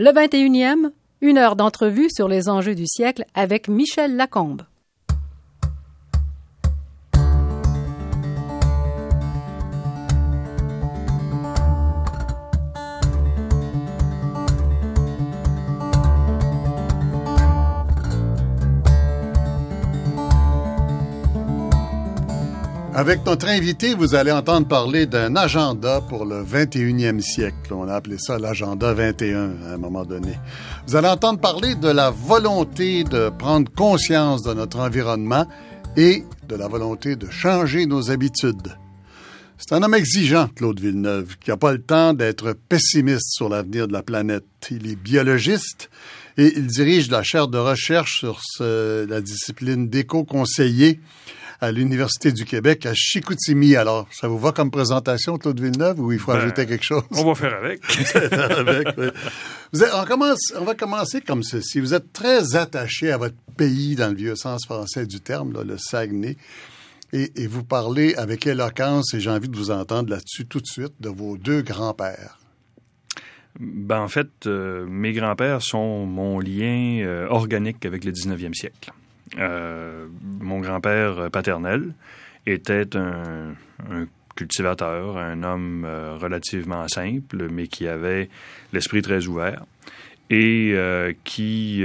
Le 21e, une heure d'entrevue sur les enjeux du siècle avec Michel Lacombe. Avec notre invité, vous allez entendre parler d'un agenda pour le 21e siècle. On a appelé ça l'agenda 21 à un moment donné. Vous allez entendre parler de la volonté de prendre conscience de notre environnement et de la volonté de changer nos habitudes. C'est un homme exigeant, Claude Villeneuve, qui n'a pas le temps d'être pessimiste sur l'avenir de la planète. Il est biologiste et il dirige la chaire de recherche sur la discipline d'éco-conseiller à l'Université du Québec à Chicoutimi. Alors, ça vous va comme présentation, Claude Villeneuve, ou il faut ben, ajouter quelque chose? On va faire avec. on, commence, on va commencer comme ceci. Vous êtes très attaché à votre pays dans le vieux sens français du terme, le Saguenay. Et, vous parlez avec éloquence, et j'ai envie de vous entendre là-dessus tout de suite, de vos deux grands-pères. Ben, en fait, euh, mes grands-pères sont mon lien euh, organique avec le 19e siècle. Euh, mon grand-père paternel était un, cultivateur, un homme euh, relativement simple, mais qui avait l'esprit très ouvert et euh, qui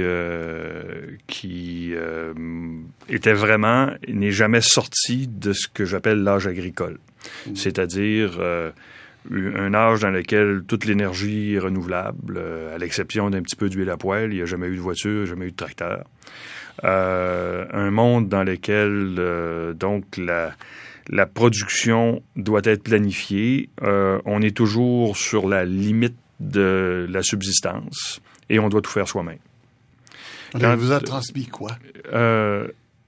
qui était vraiment n'est jamais sorti de ce que j'appelle l'âge agricole, mmh. c'est-à-dire un âge dans lequel toute l'énergie est renouvelable, à l'exception d'un petit peu d'huile à poêle. Il n'y a jamais eu de voiture, jamais eu de tracteur. Euh, un monde dans lequel euh, donc la, la production doit être planifiée. Euh, on est toujours sur la limite de la subsistance et on doit tout faire soi-même. il vous a transmis quoi?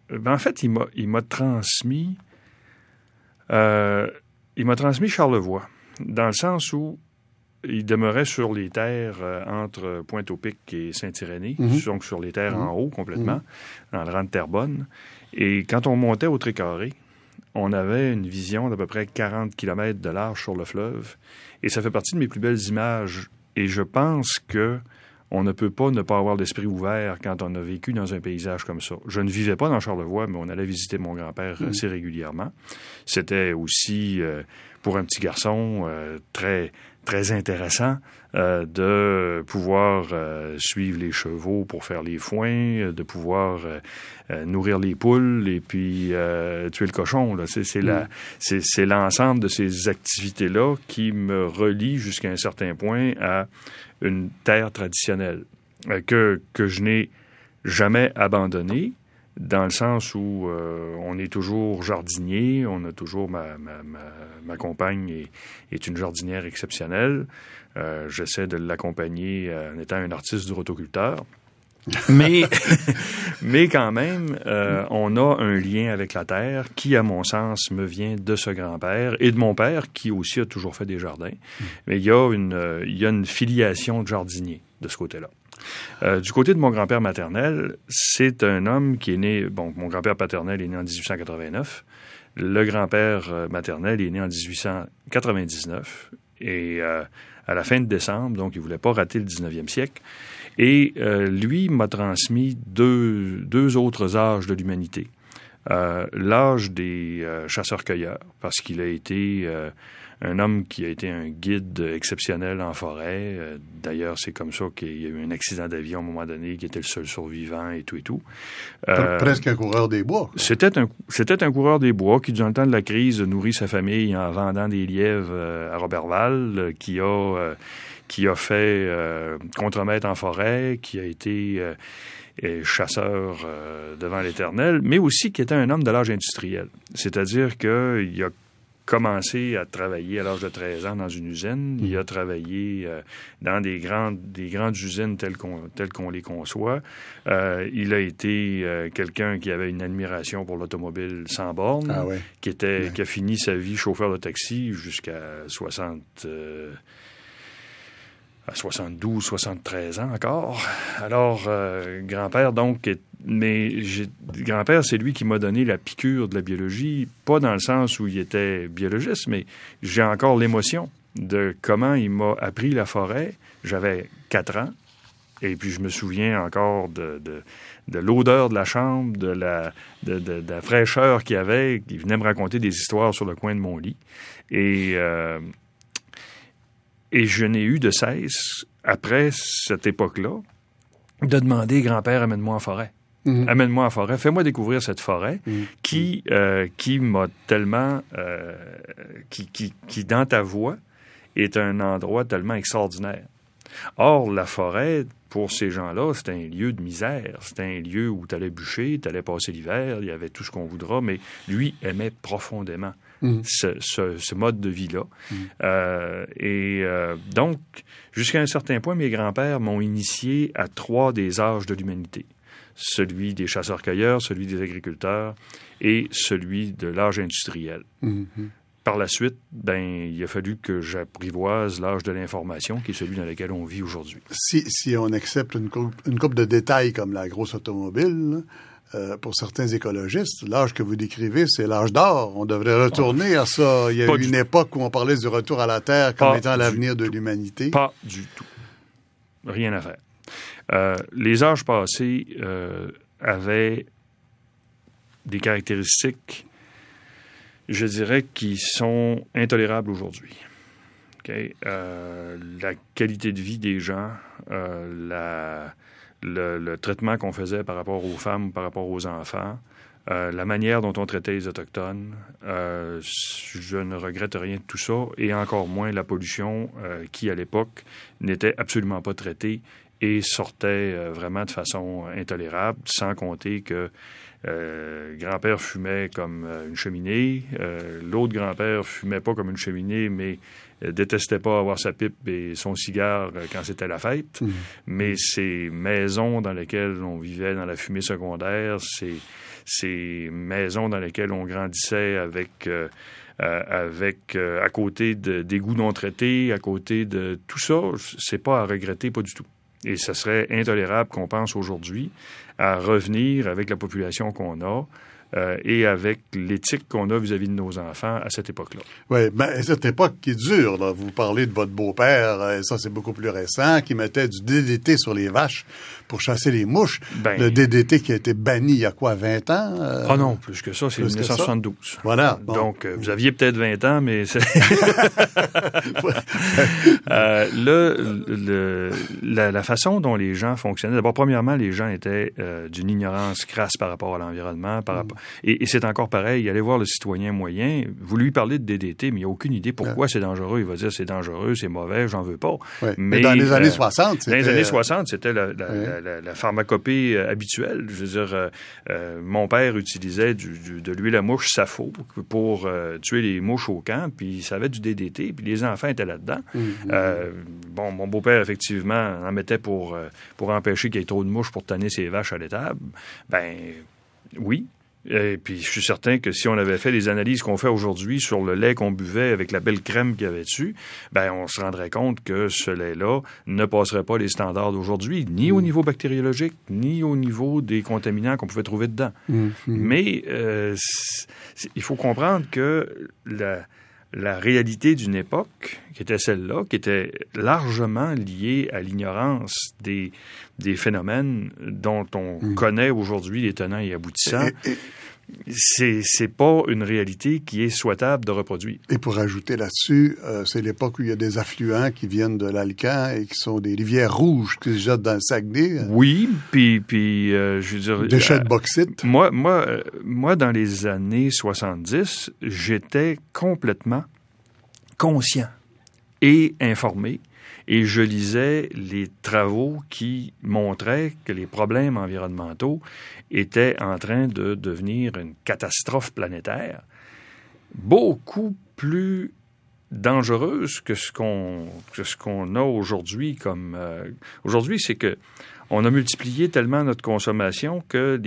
Ben en fait, il m'a, il m'a transmis, il m'a transmis Charlevoix, dans le sens où il demeurait sur les terres euh, entre Pointe-au-Pic et Saint-Irénée, mhm. donc sur les terres en mhm. haut complètement, mhm. dans le rang de Terrebonne. Et quand on montait au Trécarré, on avait une vision d'à peu près 40 km de large sur le fleuve. Et ça fait partie de mes plus belles images. Et je pense que on ne peut pas ne pas avoir l'esprit ouvert quand on a vécu dans un paysage comme ça. Je ne vivais pas dans Charlevoix, mais on allait visiter mon grand-père assez régulièrement. C'était aussi, euh, pour un petit garçon, euh, très très intéressant euh, de pouvoir euh, suivre les chevaux pour faire les foins, de pouvoir euh, nourrir les poules et puis tuer le cochon. C'est mm. c'est l'ensemble de ces activités-là qui me relie jusqu'à un certain point à une terre traditionnelle que, que je n'ai jamais abandonnée dans le sens où euh, on est toujours jardinier, on a toujours ma, ma, ma, compagne est, est, une jardinière exceptionnelle. Euh, J'essaie de l'accompagner en étant un artiste du rotoculteur. mais, mais quand même, euh, on a un lien avec la terre qui, à mon sens, me vient de ce grand-père et de mon père qui aussi a toujours fait des jardins. Mm. Mais il y a une, il y a une filiation de jardinier de ce côté-là. Euh, du côté de mon grand-père maternel, c'est un homme qui est né, bon, mon grand-père paternel est né en 1889. Le grand-père euh, maternel est né en 1899. Et euh, à la fin de décembre, donc il voulait pas rater le 19e siècle. Et lui m'a transmis deux, deux autres âges de l'humanité. L'âge des chasseurs-cueilleurs, parce qu'il a été un homme qui a été un guide exceptionnel en forêt. Euh, d'ailleurs, c'est comme ça qu'il y a eu un accident d'avion à un moment donné, qui était le seul survivant et tout et tout. Euh, presque un coureur des bois. C'était un, c'était un coureur des bois qui, durant le temps de la crise, nourrit sa famille en vendant des lièvres euh, à Robertval, qui a, qui a fait contremaître en forêt, qui a été chasseur devant l'Éternel, mais aussi qui était un homme de l'âge industriel. C'est-à-dire qu'il a commencé à travailler à l'âge de 13 ans dans une usine. Il a travaillé euh, dans des grandes, des grandes usines telles qu'on, telles qu'on les conçoit. Euh, il a été euh, quelqu'un qui avait une admiration pour l'automobile sans borne, ah qui, était, qui a fini sa vie chauffeur de taxi jusqu'à 60 à 72, 73 ans encore. Alors, grand-père, donc, est mais grand-père, c'est lui qui m'a donné la piqûre de la biologie, pas dans le sens où il était biologiste, mais j'ai encore l'émotion de comment il m'a appris la forêt. J'avais quatre ans Et puis je me souviens encore de, de, l'odeur de la chambre, de la, de, de, la fraîcheur qu'il y avait. Il venait me raconter des histoires sur le coin de mon lit. Et, euh, et je n'ai eu de cesse, après cette époque-là, de demander, grand-père, amène-moi en forêt. Mhm. Amène-moi en forêt, fais-moi découvrir cette forêt mhm. qui, euh, qui m'a tellement, euh, qui, qui, qui, dans ta voix, est un endroit tellement extraordinaire. Or, la forêt, pour ces gens-là, c'est un lieu de misère. C'est un lieu où tu allais bûcher, tu allais passer l'hiver, il y avait tout ce qu'on voudra, mais lui aimait profondément mm. ce, mode de vie-là. Mm. Euh, et euh, donc, jusqu'à un certain point, mes grands-pères m'ont initié à trois des âges de l'humanité. Celui des chasseurs-cueilleurs, celui des agriculteurs et celui de l'âge industriel. Mm-hmm par la suite, ben, il a fallu que j'apprivoise l'âge de l'information, qui est celui dans lequel on vit aujourd'hui. Si, si, on accepte une coupe, une coupe de détails comme la grosse automobile, euh, pour certains écologistes, l'âge que vous décrivez, c'est l'âge d'or. On devrait retourner à ça. Il y a eu une époque où on parlait du retour à la Terre comme étant l'avenir de l'humanité. Pas du tout. Rien à faire. Euh, les âges passés euh, avaient des caractéristiques je dirais, qu'ils sont intolérables aujourd'hui. La qualité de vie des gens, euh, le, traitement qu'on faisait par rapport aux femmes, par rapport aux enfants, euh, la manière dont on traitait les Autochtones, je ne regrette rien de tout ça, et encore moins la pollution qui, à l'époque, n'était absolument pas traitée et sortait vraiment de façon intolérable, sans compter que euh, grand-père fumait comme euh, une cheminée. Euh, l'autre grand-père fumait pas comme une cheminée, mais détestait pas avoir sa pipe et son cigare quand c'était la fête. Mmh. Mais ces maisons dans lesquelles on vivait dans la fumée secondaire, ces, ces maisons dans lesquelles on grandissait avec... avec à côté d'égouts non traités, à côté de tout ça, c'est pas à regretter, pas du tout. Et ce serait intolérable qu'on pense aujourd'hui à revenir avec la population qu'on a euh, et avec l'éthique qu'on a vis-à-vis de nos enfants à cette époque-là. Oui, ben, cette époque qui est dure, là. vous parlez de votre beau-père, euh, ça c'est beaucoup plus récent, qui mettait du DDT sur les vaches pour chasser les mouches. Ben, le DDT qui a été banni il y a quoi, 20 ans? Euh? ah non, plus que ça, c'est 1972. Voilà. Donc, vous aviez peut-être 20 ans, mais c'est... le, le la, la, façon dont les gens fonctionnaient, d'abord, premièrement, les gens étaient d'une ignorance crasse par rapport à l'environnement, par rapport et, c'est encore pareil. Allez voir le citoyen moyen. Vous lui parlez de DDT, mais il n'a aucune idée pourquoi c'est dangereux. Il va dire c'est dangereux, c'est mauvais, j'en veux pas. Mais, dans les années 60, euh, Dans les années 60, c'était la, pharmacopée euh, habituelle. Je veux dire, euh, mon père utilisait de l'huile à mouche Safo pour tuer les mouches au camp, puis ça avait du DDT, puis les enfants étaient là-dedans. Mm-hmm. bon, mon beau-père, effectivement, en mettait pour, pour empêcher qu'il y ait trop de mouches pour tanner ses vaches à l'étable. Ben, oui, et puis, je suis certain que si on avait fait les analyses qu'on fait aujourd'hui sur le lait qu'on buvait avec la belle crème qu'il y avait dessus, ben, on se rendrait compte que ce lait-là ne passerait pas les standards d'aujourd'hui, ni au mm. niveau bactériologique, ni au niveau des contaminants qu'on pouvait trouver dedans. Mm, mm. Mais euh, il faut comprendre que la, la réalité d'une époque, qui était celle-là, qui était largement liée à l'ignorance des, des phénomènes dont on hmm. connaît aujourd'hui les tenants et aboutissants, c'est c'est pas une réalité qui est souhaitable de reproduire. Et pour ajouter là-dessus, euh, c'est l'époque où il y a des affluents qui viennent de l'Alcan et qui sont des rivières rouges qui se jettent dans le Saguenay. Oui, puis puis euh, je veux dire déchets de euh, bauxite. Moi moi moi dans les années 70, j'étais complètement conscient et informé et je lisais les travaux qui montraient que les problèmes environnementaux étaient en train de devenir une catastrophe planétaire beaucoup plus dangereuse que ce qu'on ce qu'on a aujourd'hui comme euh, aujourd'hui c'est que on a multiplié tellement notre consommation que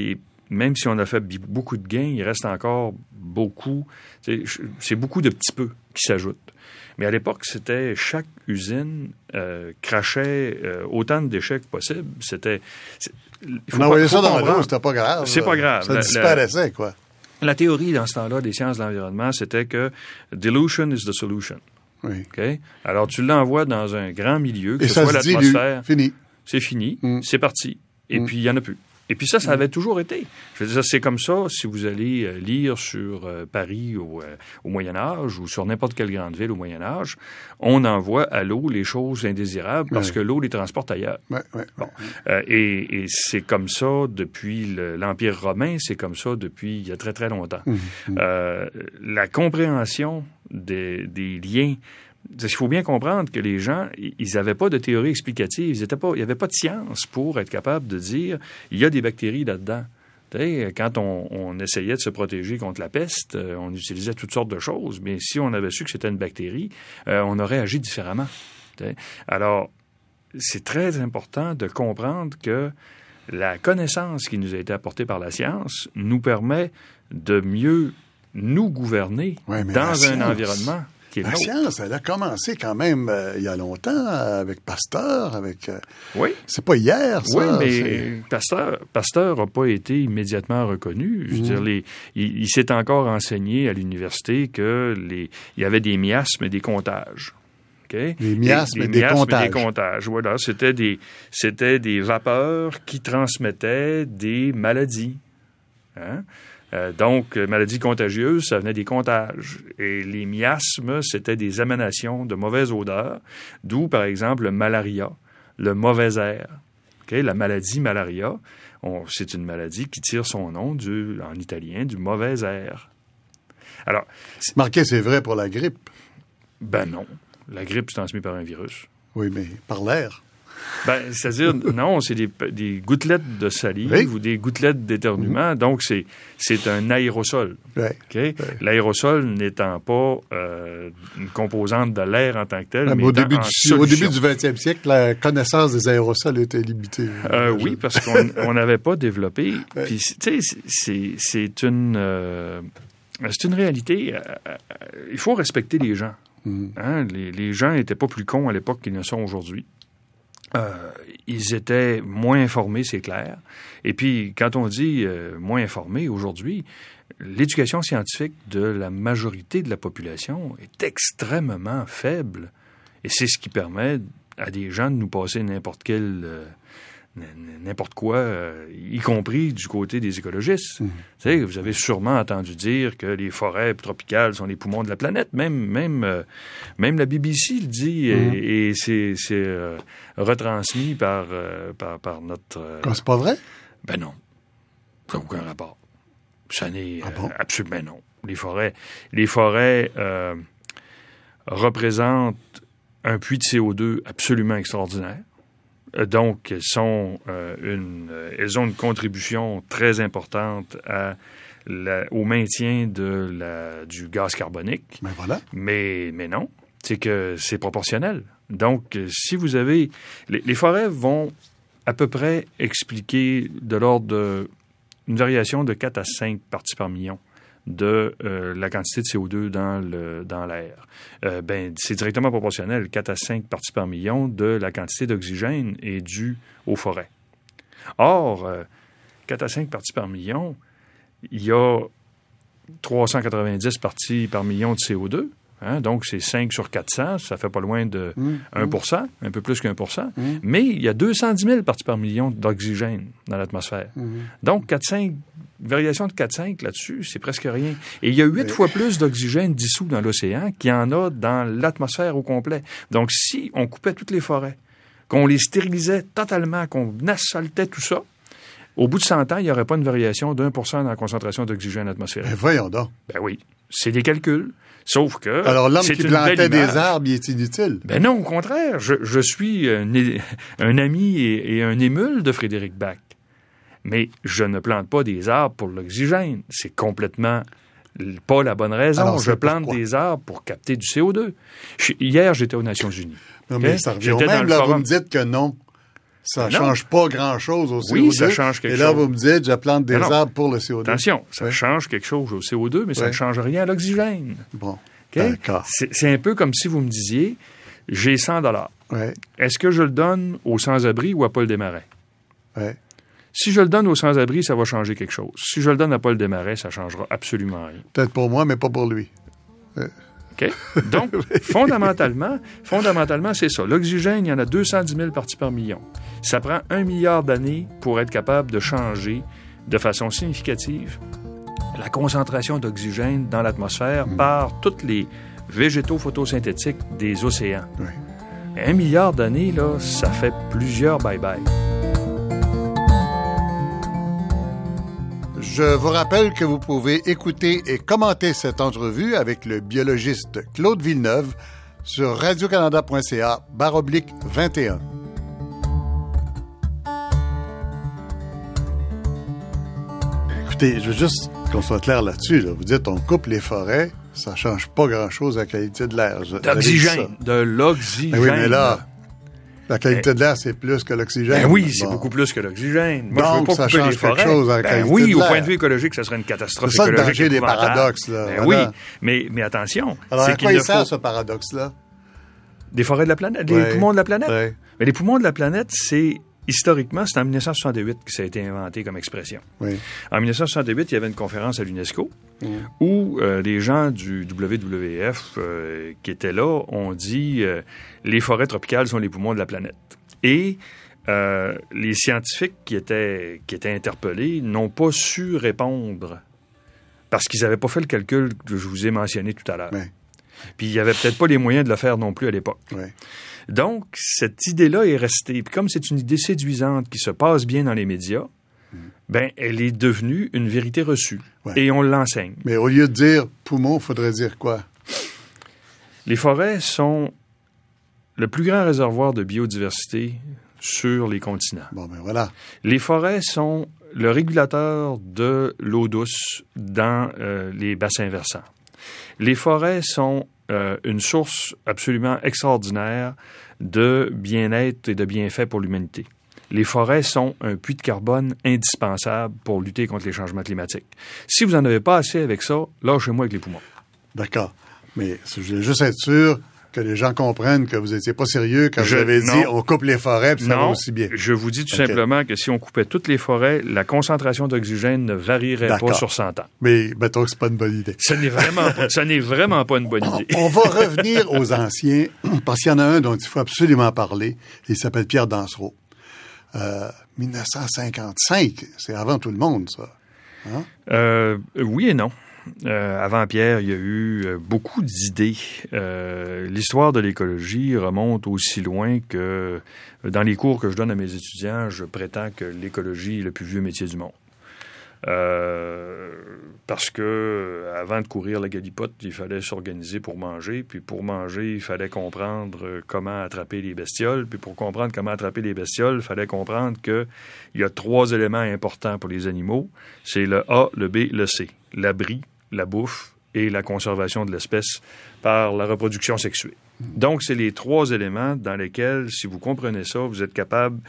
même si on a fait beaucoup de gains, il reste encore beaucoup, c'est beaucoup de petits peu qui s'ajoutent. Mais à l'époque, c'était chaque usine euh, crachait euh, autant de déchets que possible. C'était. On envoyait ça dans l'eau, c'était pas grave. C'est pas grave. Ça disparaissait, quoi. La théorie dans ce temps-là des sciences de l'environnement, c'était que dilution is the solution. Oui. Alors, tu l'envoies dans un grand milieu, que ce soit l'atmosphère. Fini c'est fini, c'est parti. Et puis, il n'y en a plus. Et puis ça, ça avait toujours été. Je veux dire, c'est comme ça si vous allez euh, lire sur euh, Paris au, euh, au, Moyen Âge ou sur n'importe quelle grande ville au Moyen Âge, on envoie à l'eau les choses indésirables parce que l'eau les transporte ailleurs. Ouais, ouais, bon. et, et c'est comme ça depuis l'Empire romain, c'est comme ça depuis il y a très très longtemps. Mmh, mmh. la compréhension des, des liens il faut bien comprendre que les gens, ils n'avaient pas de théorie explicative. Ils pas, il n'y avait pas de science pour être capable de dire il y a des bactéries là-dedans. Quand on, essayait de se protéger contre la peste, euh, on utilisait toutes sortes de choses, mais si on avait su que c'était une bactérie, euh, on aurait agi différemment. Alors, c'est très important de comprendre que la connaissance qui nous a été apportée par la science nous permet de mieux nous gouverner dans un environnement la science, elle a commencé quand même euh, il y a longtemps avec Pasteur, avec. Euh, oui. C'est pas hier, ça. Oui, mais Pasteur, Pasteur n'a pas été immédiatement reconnu. Je veux dire, mhm. il, s'est encore enseigné à l'université que les, il y avait des miasmes et des comptages. Les miasmes, et, des, comptages. des comptages. Voilà, c'était des, c'était des vapeurs qui transmettaient des maladies. Hein? Euh, donc, maladies contagieuses, ça venait des comptages. Et les miasmes, c'était des émanations de mauvaise odeur, d'où, par exemple, le malaria, le mauvais air. La maladie malaria, c'est une maladie qui tire son nom, du, en italien, du mauvais air. Alors, Marqué, c'est vrai pour la grippe. Ben non. La grippe, c'est transmise par un virus. Oui, mais par l'air. Ben, c'est-à-dire, non, c'est des, gouttelettes de salive ou des gouttelettes d'éternuement. Donc, c'est, c'est un aérosol. L'aérosol n'étant pas euh, une composante de l'air en tant que tel. mais au, début du, au début du 20e siècle, la connaissance des aérosols était limitée. Euh, oui, parce qu'on n'avait pas développé. Puis, tu sais, c'est, une, euh, c'est une réalité. il faut respecter les gens. Mm-hmm. Hein? Les, les gens n'étaient pas plus cons à l'époque qu'ils ne sont aujourd'hui. Euh, ils étaient moins informés, c'est clair. Et puis, quand on dit euh, moins informés aujourd'hui, l'éducation scientifique de la majorité de la population est extrêmement faible. Et c'est ce qui permet à des gens de nous passer n'importe quel euh, n'importe quoi, euh, y compris du côté des écologistes. Mmh. Vous avez sûrement entendu dire que les forêts tropicales sont les poumons de la planète. Même, même, euh, même la BBC le dit mmh. et, c'est euh, retransmis par, par, par, notre... c'est pas vrai? Ben non. Ça n'a aucun rapport. Ça n'est ah absolument non. Les forêts, les forêts représentent un puits de CO2 absolument extraordinaire. Euh, donc, sont, euh, une, euh, elles ont une contribution très importante à au maintien de la, du gaz carbonique. Ben voilà. Mais, mais non, c'est que c'est proportionnel. Donc, si vous avez... Les, forêts vont à peu près expliquer de l'ordre d'une variation de 4 à 5 parties par million de euh, la quantité de CO2 dans l'air. Euh, ben, c'est directement proportionnel, 4 à 5 parties par million de la quantité d'oxygène est due aux forêts. Or, euh, 4 à 5 parties par million, il y a 390 parties par million de CO2. Hein, donc, c'est 5 sur 400, ça fait pas loin de 1% mmh, mmh. un peu plus qu'un pour cent. Mmh. Mais il y a 210 000 parties par million d'oxygène dans l'atmosphère. Donc, 4-5 variation de 4-5 là-dessus, c'est presque rien. Et il y a huit fois plus d'oxygène dissous dans l'océan qu'il y en a dans l'atmosphère au complet. Donc, si on coupait toutes les forêts, qu'on les stérilisait totalement, qu'on asphaltait tout ça, au bout de 100 ans, il n'y aurait pas une variation d'un pour cent dans la concentration d'oxygène atmosphérique. Ben voyons donc. Ben oui. C'est des calculs. Sauf que. Alors, l'homme qui plantait des arbres, il est inutile. Ben non, au contraire. Je, suis un, ami et, et un émule de Frédéric Bach. Mais je ne plante pas des arbres pour l'oxygène. C'est complètement pas la bonne raison. je plante des arbres pour capter du CO2. hier, j'étais aux Nations Unies. Non, mais ça revient même. Là, vous me dites que non. Ça ne change pas grand-chose au CO2. Oui, ça change quelque chose. Et là, vous me dites, je plante des arbres pour le CO2. Attention, ça change quelque chose au CO2, mais ça ne change rien à l'oxygène. Bon, d'accord. C'est un peu comme si vous me disiez, j'ai 100 dollars. Est-ce que je le donne aux sans-abri ou à Paul Desmarais? Ouais. Si je le donne aux sans-abri, ça va changer quelque chose. Si je le donne à Paul Desmarais, ça changera absolument rien. Peut-être pour moi, mais pas pour lui. Euh. Donc, fondamentalement, fondamentalement, c'est ça. L'oxygène, il y en a 210 000 parties par million. Ça prend un milliard d'années pour être capable de changer de façon significative la concentration d'oxygène dans l'atmosphère Mm. par tous les végétaux photosynthétiques des océans. Un milliard d'années, là, ça fait plusieurs bye-bye. Je vous rappelle que vous pouvez écouter et commenter cette entrevue avec le biologiste Claude Villeneuve sur radiocanada.ca baroblique 21. Écoutez, je veux juste qu'on soit clair là-dessus. là. Vous dites on coupe les forêts, ça change pas grand-chose à la qualité de l'air. D'oxygène. De l'oxygène. Ben oui, mais là, la qualité de l'air, c'est plus que l'oxygène. Ben oui, c'est beaucoup plus que l'oxygène. Moi, Donc, je veux pas ça change quelque forêts. chose à la Ben oui, de au point de vue écologique, ça serait une catastrophe C'est ça le danger des paradoxes, là. Ben oui, mais, mais attention, Alors, c'est à quoi il sert faut... ce paradoxe-là? Des forêts de la planète, des poumons de la planète. Mais les poumons de la planète, c'est historiquement, c'est en 1968 que ça a été inventé comme expression. Oui. En 1968, il y avait une conférence à l'UNESCO Mm. où euh, les gens du WWF euh, qui étaient là ont dit euh, les forêts tropicales sont les poumons de la planète. Et les scientifiques qui étaient, qui étaient interpellés n'ont pas su répondre parce qu'ils n'avaient pas fait le calcul que je vous ai mentionné tout à l'heure. Ouais. Puis il n'y avait peut-être pas les moyens de le faire non plus à l'époque. Donc, cette idée-là est restée. Puis comme c'est une idée séduisante qui se passe bien dans les médias, ben, elle est devenue une vérité reçue. Ouais. Et on l'enseigne. Mais au lieu de dire poumon, il faudrait dire quoi? Les forêts sont le plus grand réservoir de biodiversité sur les continents. Bon, ben voilà. Les forêts sont le régulateur de l'eau douce dans euh, les bassins versants. Les forêts sont euh, une source absolument extraordinaire de bien-être et de bienfaits pour l'humanité. Les forêts sont un puits de carbone indispensable pour lutter contre les changements climatiques. Si vous n'en avez pas assez avec ça, lâchez-moi avec les poumons. D'accord. Mais je voulais juste être sûr que les gens comprennent que vous n'étiez pas sérieux quand Je- vous avez dit on coupe les forêts puis ça va aussi bien. je vous dis tout simplement que si on coupait toutes les forêts, la concentration d'oxygène ne varierait pas sur 100 ans. Mais mettons que c'est pas une bonne idée. Ce n'est vraiment pas, ce n'est vraiment pas une bonne idée. On va revenir aux anciens, parce qu'il y en a un dont il faut absolument parler. Il s'appelle Pierre Dansereau. Euh, 1955, c'est avant tout le monde, ça. Euh, oui et non. Euh, avant Pierre, il y a eu euh, beaucoup d'idées. Euh, L'histoire de l'écologie remonte aussi loin que dans les cours que je donne à mes étudiants, je prétends que l'écologie est le plus vieux métier du monde. Euh, parce que avant de courir la galipote, il fallait s'organiser pour manger, puis pour manger, il fallait comprendre euh, comment attraper les bestioles, puis pour comprendre comment attraper les bestioles, il fallait comprendre que il y a trois éléments importants pour les animaux, c'est le A, le B, le C, l'abri, la bouffe et la conservation de l'espèce par la reproduction sexuée. Donc, c'est les trois éléments dans lesquels, si vous comprenez ça, vous êtes capable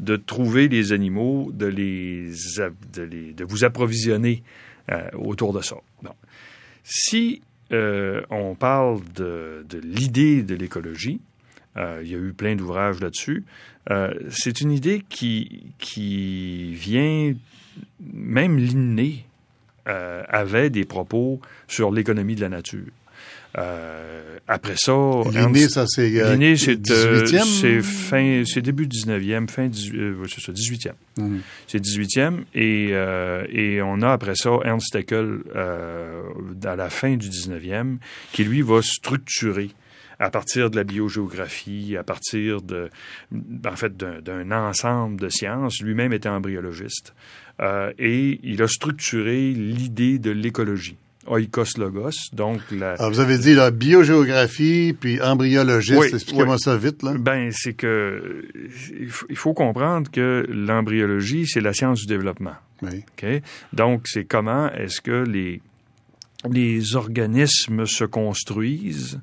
de trouver les animaux, de les, de vous approvisionner euh, autour de ça. Si euh, on parle de, l'idée de l'écologie, euh, il y a eu plein d'ouvrages là-dessus. c'est une idée qui, qui vient, même Linné avait des propos sur l'économie de la nature. Euh, après ça, Linné, ça, c'est euh, Linné, c'est euh, 18e? c'est fin, c'est début 19e, fin 18, euh, c'est ça, 18e. Mhm. C'est 18e et, euh, et on a après ça Ernst Haeckel euh, à la fin du 19e qui lui va structurer à partir de la biogéographie, à partir de, en fait, d'un d'un ensemble de sciences. Lui-même était embryologiste. Euh, et il a structuré l'idée de l'écologie. Oikos Logos, donc la, Alors, vous avez dit la biogéographie puis embryologiste. Oui, Expliquez-moi oui. ça vite, là. Ben, c'est que il faut- comprendre que l'embryologie, c'est la science du développement. Oui. OK? Donc, c'est comment est-ce que les, les organismes se construisent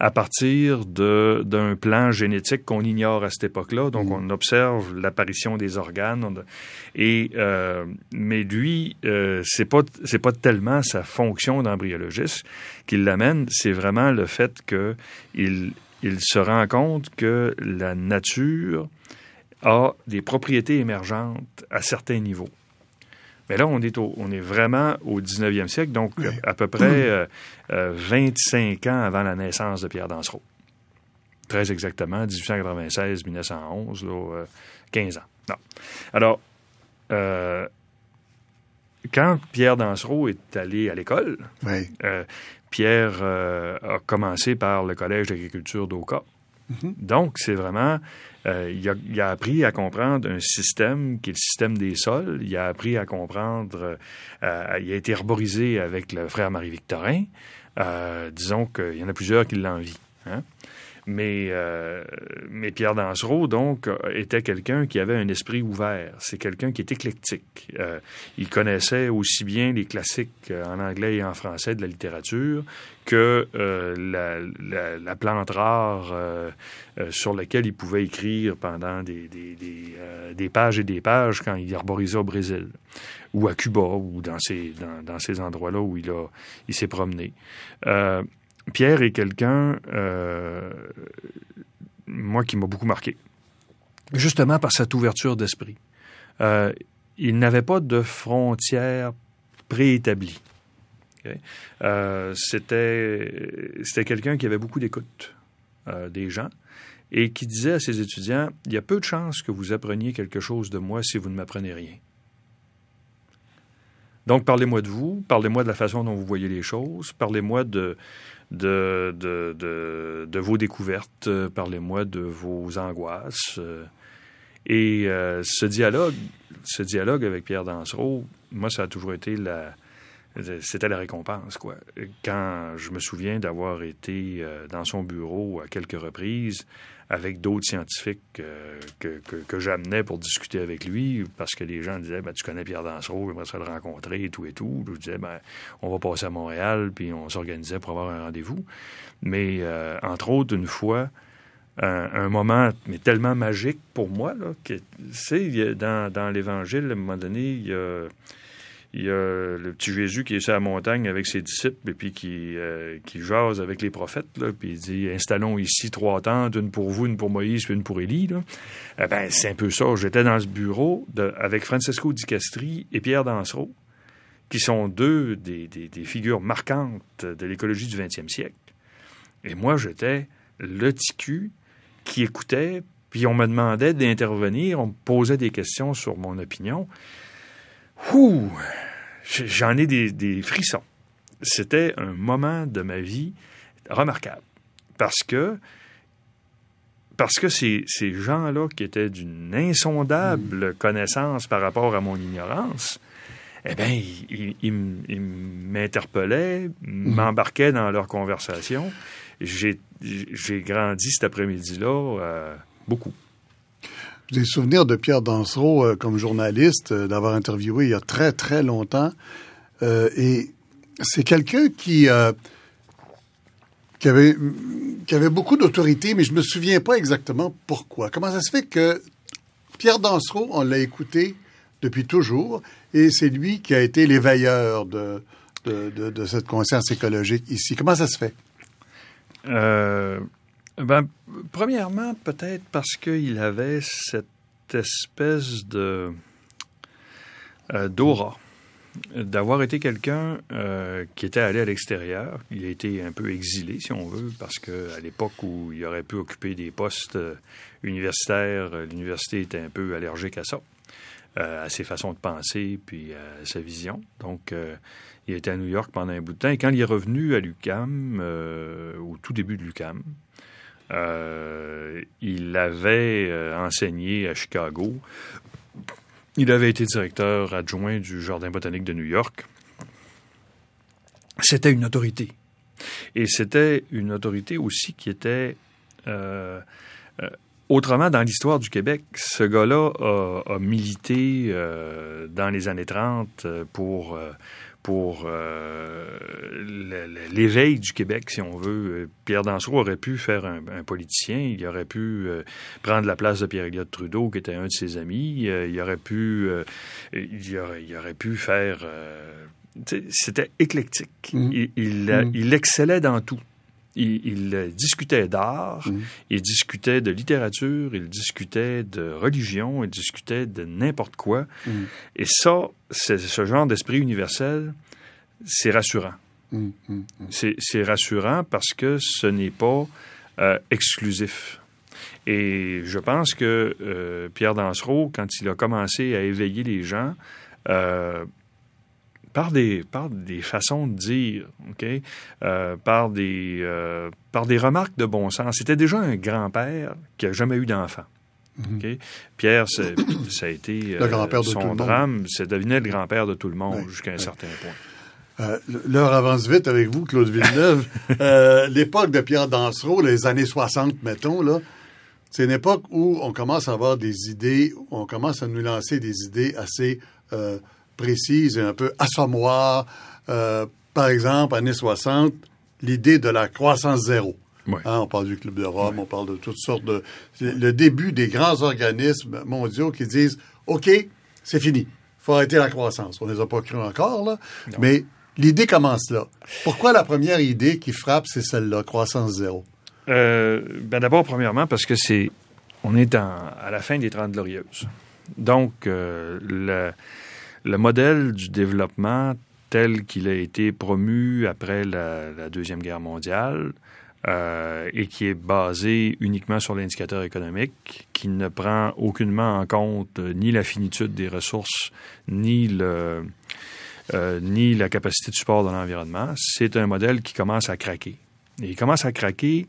à partir d'un plan génétique qu'on ignore à cette époque-là. Donc, on observe l'apparition des organes. on- et, euh, mais lui, euh, c'est pas c'est pas tellement sa fonction d'embryologiste qui l'amène, c'est vraiment le fait que il, il se rend compte que la nature a des propriétés émergentes à certains niveaux. Mais là, on est, on est vraiment au 19e siècle, donc à peu près 25 ans avant la naissance de Pierre Dansereau. Très exactement, 1896-1911, 15 ans. Non. Alors, quand Pierre Dansereau est allé à l'école, Pierre a commencé par le Collège d'agriculture d'Oka. Mm-hmm. Donc, c'est vraiment euh, il, a, appris à comprendre un système qui est le système des sols. Il a appris à comprendre. Euh, il a été herborisé avec le frère Marie-Victorin. Euh, disons qu'il y en a plusieurs qui l'envient. Hein? Mais, euh, mais Pierre Dansereau, donc, était quelqu'un qui avait un esprit ouvert. C'est quelqu'un qui est éclectique. Euh, il connaissait aussi bien les classiques euh, en anglais et en français de la littérature que la, la, plante rare sur laquelle il pouvait écrire pendant des, des, des, des, pages et des pages quand il arborisait au Brésil ou à Cuba ou dans ces, dans ces endroits-là où il, a, il s'est promené. Pierre est quelqu'un, euh, moi, qui m'a beaucoup marqué, justement par cette ouverture d'esprit. Euh, il n'avait pas de frontières préétablies. Euh, c'était, c'était quelqu'un qui avait beaucoup d'écoute des gens et qui disait à ses étudiants, il y a peu de chances que vous appreniez quelque chose de moi si vous ne m'apprenez rien. Donc, parlez-moi de vous, parlez-moi de la façon dont vous voyez les choses, parlez-moi de, de, vos découvertes, parlez-moi de vos angoisses. Et euh, ce dialogue, ce dialogue avec Pierre Dansereau, moi, ça a toujours été la, c'était la récompense, quoi. Quand je me souviens d'avoir été euh, dans son bureau à quelques reprises avec d'autres scientifiques euh, que, j'amenais pour discuter avec lui, parce que les gens disaient ben, Tu connais Pierre Dansereau, j'aimerais le rencontrer et tout et tout. Je disais ben, On va passer à Montréal, puis on s'organisait pour avoir un rendez-vous. Mais, euh, entre autres, une fois, un, moment mais tellement magique pour moi, là, que, tu sais, dans, dans l'Évangile, à un moment donné, il y a il y a le petit Jésus qui est sur la montagne avec ses disciples et puis qui, euh, qui jase avec les prophètes. Là, puis il dit Installons ici trois tentes, une pour vous, une pour Moïse, puis une pour Élie. Là. Eh ben, c'est un peu ça. J'étais dans ce bureau avec Francesco Di Castri et Pierre Dansereau, qui sont deux des figures marquantes de l'écologie du 20e siècle. Et moi, j'étais le ticu qui écoutait, puis on me demandait d'intervenir, on me posait des questions sur mon opinion. Ouh, j'en ai des, frissons. C'était un moment de ma vie remarquable. Parce que parce que ces, ces gens-là qui étaient d'une insondable mm. connaissance par rapport à mon ignorance, eh bien, ils, m'interpellaient, mm. m'embarquaient dans leur conversation. J'ai grandi cet après-midi-là euh, beaucoup. J'ai des souvenirs de Pierre Dansereau euh, comme journaliste, euh, d'avoir interviewé il y a très, très longtemps. Euh, et c'est quelqu'un qui, avait, beaucoup d'autorité, mais je me souviens pas exactement pourquoi. Comment ça se fait que Pierre Dansereau, on l'a écouté depuis toujours, et c'est lui qui a été l'éveilleur de, de, de, cette conscience écologique ici. Comment ça se fait? Ben, premièrement, peut-être parce qu'il avait cette espèce de euh, d'aura d'avoir été quelqu'un euh, qui était allé à l'extérieur. Il a été un peu exilé, si on veut, parce qu'à l'époque où il aurait pu occuper des postes euh, universitaires, l'université était un peu allergique à ça, à ses façons de penser, puis à sa vision. Donc, il était à New York pendant un bout de temps. Et quand il est revenu à l'UCAM, au tout début de l'UCAM, euh, il avait euh, enseigné à Chicago. Il avait été directeur adjoint du Jardin botanique de New York. C'était une autorité. Et c'était une autorité aussi qui était... Euh, autrement, dans l'histoire du Québec, ce gars-là a, milité dans les années 30 pour pour euh, l'éveil du Québec, si on veut. Pierre Dansereau aurait pu faire un, politicien, il aurait pu euh, prendre la place de Pierre-Éliott Trudeau, qui était un de ses amis, euh, il aurait pu, il aurait, pu faire... C'était éclectique. Mmh. Il, mmh. il, excellait dans tout. Il, discutait d'art, mm. il discutait de littérature, il discutait de religion, il discutait de n'importe quoi. Mm. Et ça, ce genre d'esprit universel, c'est rassurant. Mm, c'est rassurant parce que ce n'est pas euh, exclusif. Et je pense que euh, Pierre Dansereau, quand il a commencé à éveiller les gens, euh, par des, par des façons de dire, OK? Euh, par, des, euh, par des remarques de bon sens. C'était déjà un grand-père qui n'a jamais eu d'enfant. Mhm. Pierre, ça a été euh, son drame. C'est devenu le grand-père de tout le monde jusqu'à un certain point. L'heure avance vite avec vous, Claude Villeneuve. L'époque de Pierre Dansereau, les années 60, mettons, là, c'est une époque où on commence à avoir des idées, on commence à nous lancer des idées assez précise et un peu assommoir. Euh, par exemple, années 60, l'idée de la croissance zéro. Hein, on parle du Club de Rome, on parle de toutes sortes de... Le début des grands organismes mondiaux qui disent, OK, c'est fini. Il faut arrêter la croissance. On ne les a pas cru encore, là. Mais l'idée commence là. Pourquoi la première idée qui frappe, c'est celle-là, croissance zéro? Euh, ben D'abord, premièrement, parce que c'est... On est à la fin des Trente Glorieuses. Donc, euh, le le modèle du développement tel qu'il a été promu après la, Deuxième Guerre mondiale euh, et qui est basé uniquement sur l'indicateur économique, qui ne prend aucunement en compte ni la finitude des ressources, ni le, euh, ni la capacité de support de l'environnement, c'est un modèle qui commence à craquer. Et il commence à craquer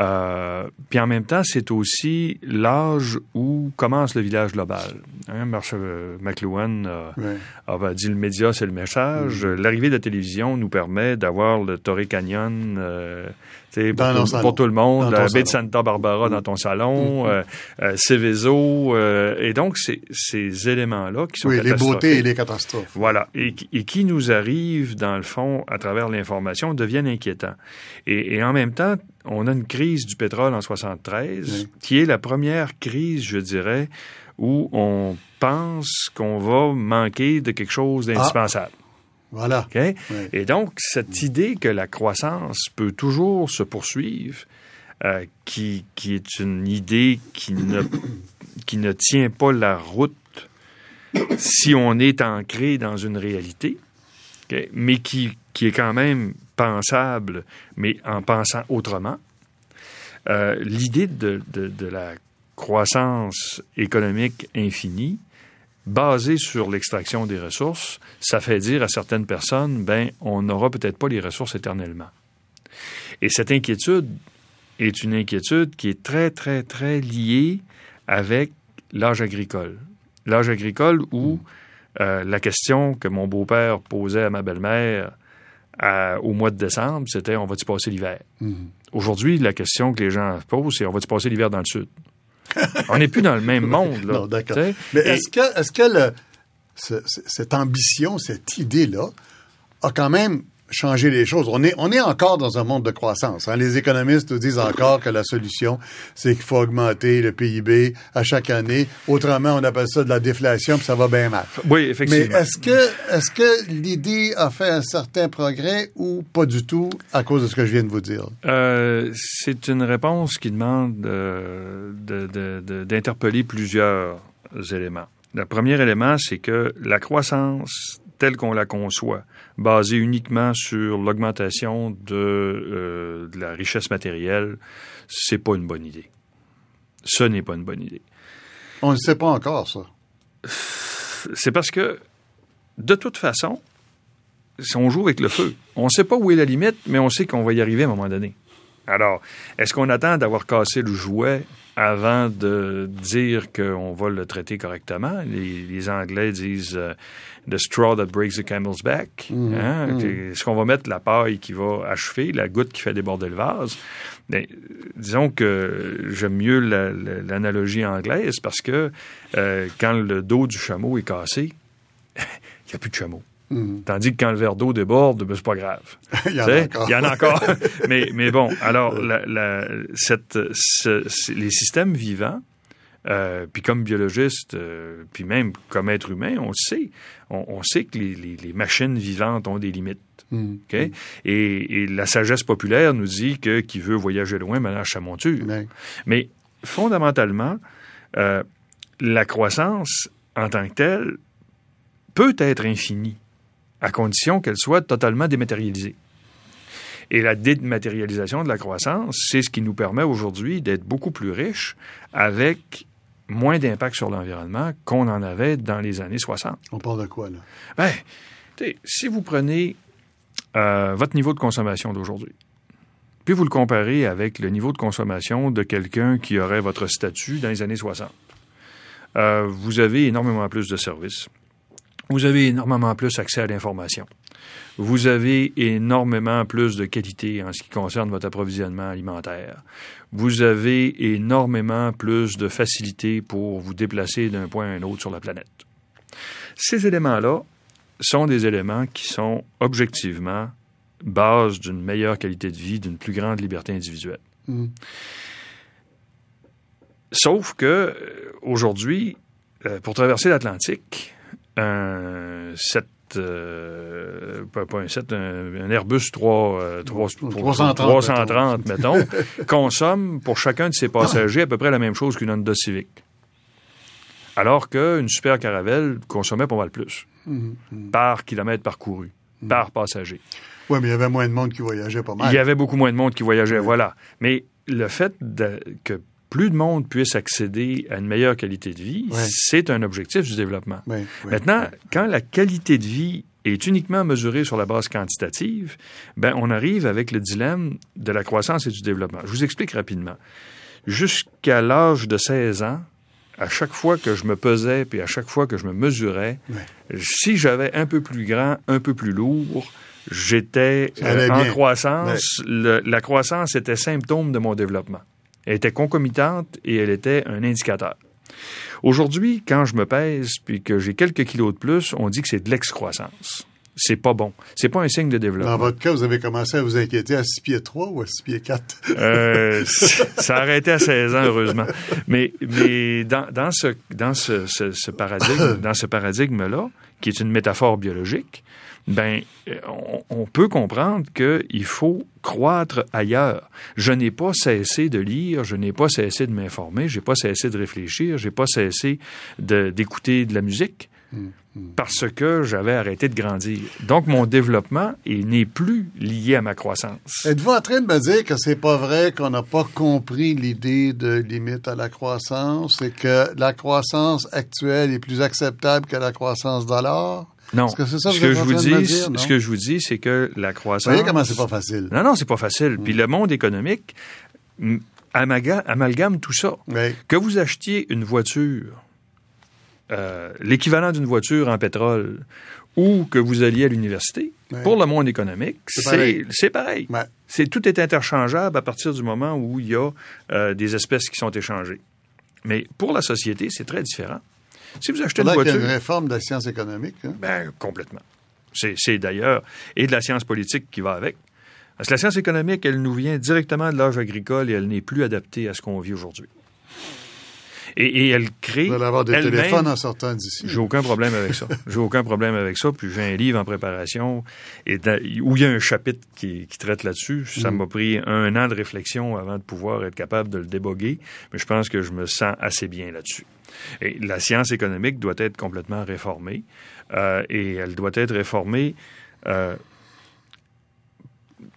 euh, puis en même temps, c'est aussi l'âge où commence le village global. Hein, euh, McLuhan a, dit le média, c'est le message. Mm. L'arrivée de la télévision nous permet d'avoir le Torrey Canyon euh, pour, tout, le monde, la baie de Santa Barbara dans ton salon, mm. euh, et donc ces, ces éléments-là qui sont Oui, les beautés et les catastrophes. Voilà, et, et, qui nous arrivent, dans le fond, à travers l'information, deviennent inquiétants. Et, et en même temps, on a une crise du pétrole en 73, qui est la première crise, je dirais, où on pense qu'on va manquer de quelque chose d'indispensable. Ah. Voilà. Et donc, cette idée que la croissance peut toujours se poursuivre, euh, qui, qui est une idée qui ne, qui ne tient pas la route si on est ancré dans une réalité, mais qui, qui est quand même pensable, mais en pensant autrement. Euh, l'idée de, de, la croissance économique infinie, basée sur l'extraction des ressources, ça fait dire à certaines personnes, ben, on n'aura peut-être pas les ressources éternellement. Et cette inquiétude est une inquiétude qui est très, très, très liée avec l'âge agricole. L'âge agricole où euh, la question que mon beau-père posait à ma belle-mère au mois de décembre, c'était on va-tu passer l'hiver? Mm-hmm. Aujourd'hui, la question que les gens posent, c'est on va-tu passer l'hiver dans le sud? on n'est plus dans le même monde. Là, non, d'accord. Mais est-ce que, est-ce que cette ambition, cette idée-là, a quand même changer les choses. On est, on est encore dans un monde de croissance. Hein. Les économistes nous disent encore que la solution, c'est qu'il faut augmenter le PIB à chaque année. Autrement, on appelle ça de la déflation, puis ça va bien mal. Oui, effectivement. Mais est-ce que, est-ce que l'idée a fait un certain progrès ou pas du tout à cause de ce que je viens de vous dire? Euh, c'est une réponse qui demande euh, d'interpeller plusieurs éléments. Le premier élément, c'est que la croissance telle qu'on la conçoit, basée uniquement sur l'augmentation de, euh, de, la richesse matérielle, c'est pas une bonne idée. Ce n'est pas une bonne idée. On ne sait pas encore ça. C'est parce que, de toute façon, si on joue avec le feu, on ne sait pas où est la limite, mais on sait qu'on va y arriver à un moment donné. Alors, est-ce qu'on attend d'avoir cassé le jouet avant de dire qu'on va le traiter correctement? Les, Anglais disent euh, the straw that breaks the camel's back. Mm-hmm. Hein? Mm-hmm. Est-ce qu'on va mettre la paille qui va achever, la goutte qui fait déborder le vase? Disons que j'aime mieux l'analogie anglaise parce que euh, quand le dos du chameau est cassé, il n'y a plus de chameau. Mm. Tandis que quand le verre d'eau déborde, ben, c'est pas grave. il y en a encore. Il y en a encore. mais, mais bon, alors, cette, les systèmes vivants Euh, puis comme biologiste, euh, puis même comme être humain, on sait. On, sait que les, machines vivantes ont des limites. Mm. Et, la sagesse populaire nous dit que qui veut voyager loin manage sa monture. Mais fondamentalement, euh, la croissance en tant que telle peut être infinie, à condition qu'elle soit totalement dématérialisée. Et la dématérialisation de la croissance, c'est ce qui nous permet aujourd'hui d'être beaucoup plus riches avec moins d'impact sur l'environnement qu'on en avait dans les années 60. On parle de quoi, là? Ben, si vous prenez euh, votre niveau de consommation d'aujourd'hui, puis vous le comparez avec le niveau de consommation de quelqu'un qui aurait votre statut dans les années 60, euh, vous avez énormément plus de services. Vous avez énormément plus accès à l'information. Vous avez énormément plus de qualité en ce qui concerne votre approvisionnement alimentaire. Vous avez énormément plus de facilité pour vous déplacer d'un point à un autre sur la planète. Ces éléments-là sont des éléments qui sont objectivement base d'une meilleure qualité de vie, d'une plus grande liberté individuelle. Mmh. Sauf que euh, aujourd'hui, euh, pour traverser l'Atlantique, un, euh, pas, un, 7, un, Airbus 3, 330, 330, mettons, consomme pour chacun de ses passagers à peu près la même chose qu'une Honda Civic. Alors qu'une super caravelle consommait pas mal plus mmh, mmh. par kilomètre parcouru, par passager. Oui, mais il y avait moins de monde qui voyageait pas mal. Il y avait beaucoup moins de monde qui voyageait, voilà. Mais le fait que plus de monde puisse accéder à une meilleure qualité de vie, c'est un objectif du développement. Maintenant, quand la qualité de vie est uniquement mesurée sur la base quantitative, ben on arrive avec le dilemme de la croissance et du développement. Je vous explique rapidement. Jusqu'à l'âge de 16 ans, à chaque fois que je me pesais puis à chaque fois que je me mesurais, si j'avais un peu plus grand, un peu plus lourd, j'étais euh, en croissance. la croissance était symptôme de mon développement. Elle était concomitante et elle était un indicateur. Aujourd'hui, quand je me pèse puis que j'ai quelques kilos de plus, on dit que c'est de l'excroissance. C'est pas bon. C'est pas un signe de développement. Dans votre cas, vous avez commencé à vous inquiéter à 6 pieds 3 ou à 6 pieds 4? euh, ça a arrêté à 16 ans, heureusement. Mais, mais dans, dans, ce, dans ce, ce paradigme, dans ce paradigme-là, qui est une métaphore biologique, ben, on, peut comprendre qu'il faut croître ailleurs. Je n'ai pas cessé de lire, je n'ai pas cessé de m'informer, j'ai pas cessé de réfléchir, j'ai pas cessé d'écouter de, la musique hum, hum. parce que j'avais arrêté de grandir. Donc, mon développement n'est plus lié à ma croissance. Êtes-vous en train de me dire que c'est pas vrai qu'on n'a pas compris l'idée de limite à la croissance et que la croissance actuelle est plus acceptable que la croissance dollar? Non. ce que, je vous dis, ce que je vous dis, c'est que la croissance. Vous voyez comment c'est pas facile. Non, non, c'est pas facile. Puis le monde économique amalgame tout ça. Que vous achetiez une voiture, euh, l'équivalent d'une voiture en pétrole, ou que vous alliez à l'université, pour le monde économique, c'est pareil. C'est tout est interchangeable à partir du moment où il y a euh, des espèces qui sont échangées. Mais pour la société, c'est très différent. Si vous achetez une voiture. qu'il y a une réforme de la science économique. Hein? Ben, complètement. C'est d'ailleurs, et de la science politique qui va avec. Parce que la science économique, elle nous vient directement de l'âge agricole et elle n'est plus adaptée à ce qu'on vit aujourd'hui. Et, elle crée. Vous allez avoir des téléphones en sortant d'ici. J'ai aucun problème avec ça. J'ai aucun problème avec ça. Puis j'ai un livre en préparation et où il y a un chapitre qui, traite là-dessus. Ça mm. m'a pris un an de réflexion avant de pouvoir être capable de le déboguer. Mais je pense que je me sens assez bien là-dessus. Et la science économique doit être complètement réformée euh, et elle doit être réformée euh,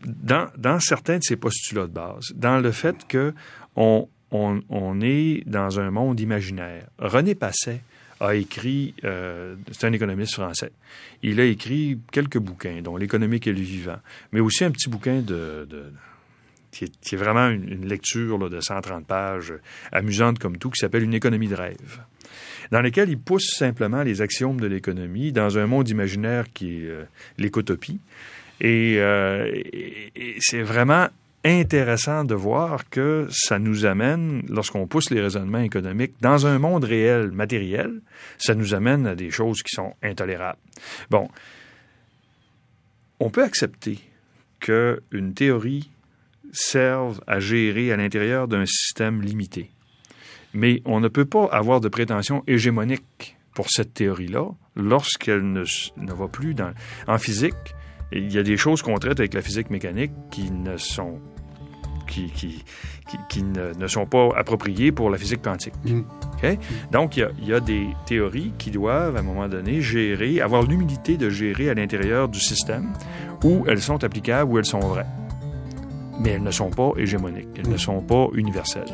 dans, dans, certains de ses postulats de base, dans le fait que on, on, est dans un monde imaginaire. René Passet a écrit, euh, c'est un économiste français, il a écrit quelques bouquins, dont L'économique et le vivant, mais aussi un petit bouquin de qui est, vraiment une, lecture de 130 pages, amusante comme tout, qui s'appelle Une économie de rêve, dans lequel il pousse simplement les axiomes de l'économie dans un monde imaginaire qui est euh, l'écotopie. Euh, et, c'est vraiment intéressant de voir que ça nous amène, lorsqu'on pousse les raisonnements économiques dans un monde réel, matériel, ça nous amène à des choses qui sont intolérables. Bon, on peut accepter qu'une théorie servent à gérer à l'intérieur d'un système limité. Mais on ne peut pas avoir de prétention hégémonique pour cette théorie-là lorsqu'elle ne, ne, va plus dans... En physique, il y a des choses qu'on traite avec la physique mécanique qui ne sont qui, qui, qui, ne, sont pas appropriées pour la physique quantique. Mm. Donc, il y, a, des théories qui doivent, à un moment donné, gérer, avoir l'humilité de gérer à l'intérieur du système où elles sont applicables, où elles sont vraies. Mais elles ne sont pas hégémoniques, elles ne mm. sont pas universelles.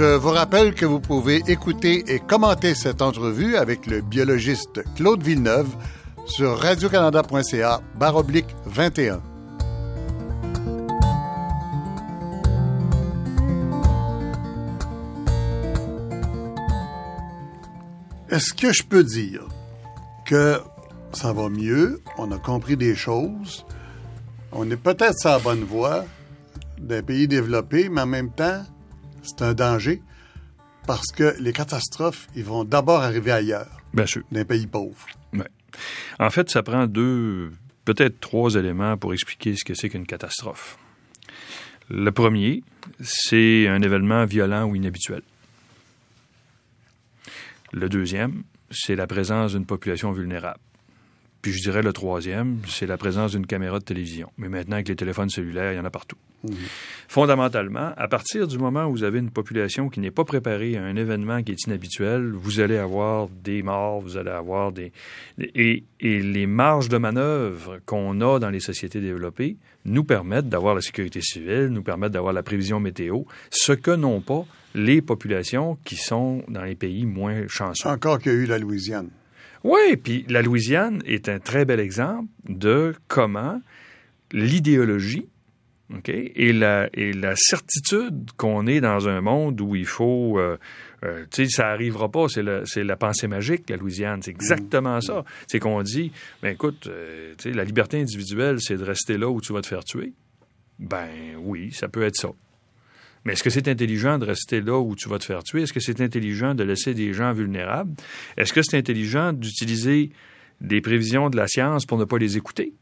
Je vous rappelle que vous pouvez écouter et commenter cette entrevue avec le biologiste Claude Villeneuve sur radiocanada.ca baroblique 21. Est-ce que je peux dire que ça va mieux, on a compris des choses, on est peut-être sur la bonne voie d'un pays développé, mais en même temps, c'est un danger parce que les catastrophes, ils vont d'abord arriver ailleurs. Bien sûr. Dans pays pauvres. Ouais. En fait, ça prend deux, peut-être trois éléments pour expliquer ce que c'est qu'une catastrophe. Le premier, c'est un événement violent ou inhabituel. Le deuxième, c'est la présence d'une population vulnérable. Puis je dirais le troisième, c'est la présence d'une caméra de télévision. Mais maintenant, avec les téléphones cellulaires, il y en a partout. Mhm. Fondamentalement, à partir du moment où vous avez une population qui n'est pas préparée à un événement qui est inhabituel, vous allez avoir des morts, vous allez avoir des... Et, et les marges de manœuvre qu'on a dans les sociétés développées nous permettent d'avoir la sécurité civile, nous permettent d'avoir la prévision météo, ce que n'ont pas les populations qui sont dans les pays moins chanceux. Encore qu'il y a eu la Louisiane. Oui, puis la Louisiane est un très bel exemple de comment l'idéologie et, la, et la certitude qu'on est dans un monde où il faut... Euh, euh, tu sais, ça arrivera pas, c'est la pensée magique, la Louisiane. C'est exactement mm. ça. C'est qu'on dit, ben écoute, euh, tu sais, la liberté individuelle, c'est de rester là où tu vas te faire tuer. Ben oui, ça peut être ça. Mais est-ce que c'est intelligent de rester là où tu vas te faire tuer? Est-ce que c'est intelligent de laisser des gens vulnérables? Est-ce que c'est intelligent d'utiliser des prévisions de la science pour ne pas les écouter?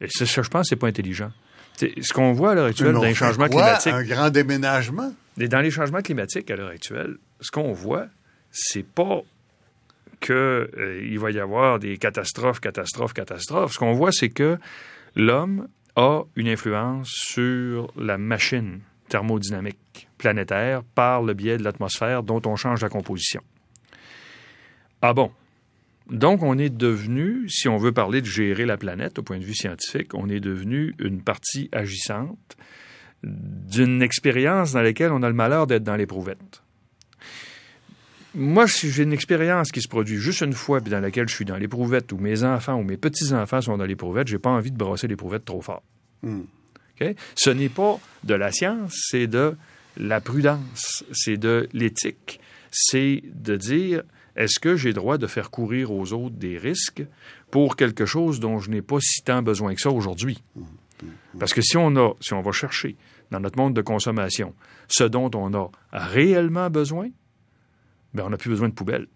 Et ça, je pense, c'est pas intelligent. Ce qu'on voit à l'heure actuelle dans les changements climatiques. Un grand déménagement? Dans les changements climatiques à l'heure actuelle, ce qu'on voit, c'est pas qu'il euh, va y avoir des catastrophes, catastrophes, catastrophes. Ce qu'on voit, c'est que l'homme a une influence sur la machine thermodynamique planétaire par le biais de l'atmosphère dont on change la composition. Ah bon? Donc, on est devenu, si on veut parler de gérer la planète au point de vue scientifique, on est devenu une partie agissante d'une expérience dans laquelle on a le malheur d'être dans l'éprouvette. Moi, si j'ai une expérience qui se produit juste une fois, puis dans laquelle je suis dans l'éprouvette, ou mes enfants ou mes petits-enfants sont dans l'éprouvette, j'ai pas envie de brasser l'éprouvette trop fort. Hmm. Ce n'est pas de la science, c'est de la prudence, c'est de l'éthique, c'est de dire est-ce que j'ai droit de faire courir aux autres des risques pour quelque chose dont je n'ai pas si tant besoin que ça aujourd'hui? Parce que si on a, si on va chercher dans notre monde de consommation ce dont on a réellement besoin, ben on n'a plus besoin de poubelle.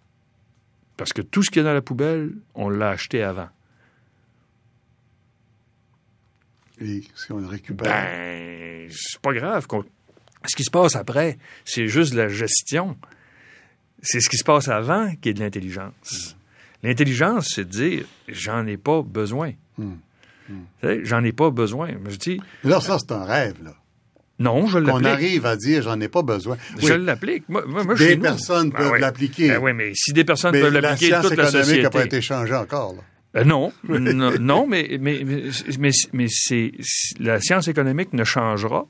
Parce que tout ce qui est dans la poubelle, on l'a acheté avant. si on le récupère? Ben, c'est pas grave. Ce qui se passe après, c'est juste la gestion. C'est ce qui se passe avant qui est de l'intelligence. L'intelligence, c'est de dire j'en ai pas besoin. Hmm. J'en ai pas besoin. Je dis. Là, ça, c'est un rêve, là. Non, je l'applique. On arrive à dire j'en ai pas besoin. Je l'applique. Moi, moi, des personnes peuvent l'appliquer. Ben oui, mais si des personnes peuvent l'appliquer, toute la société. La science économique n'a pas été changée encore. Là. Euh, non, non, mais, mais, mais, mais c'est, la science économique ne changera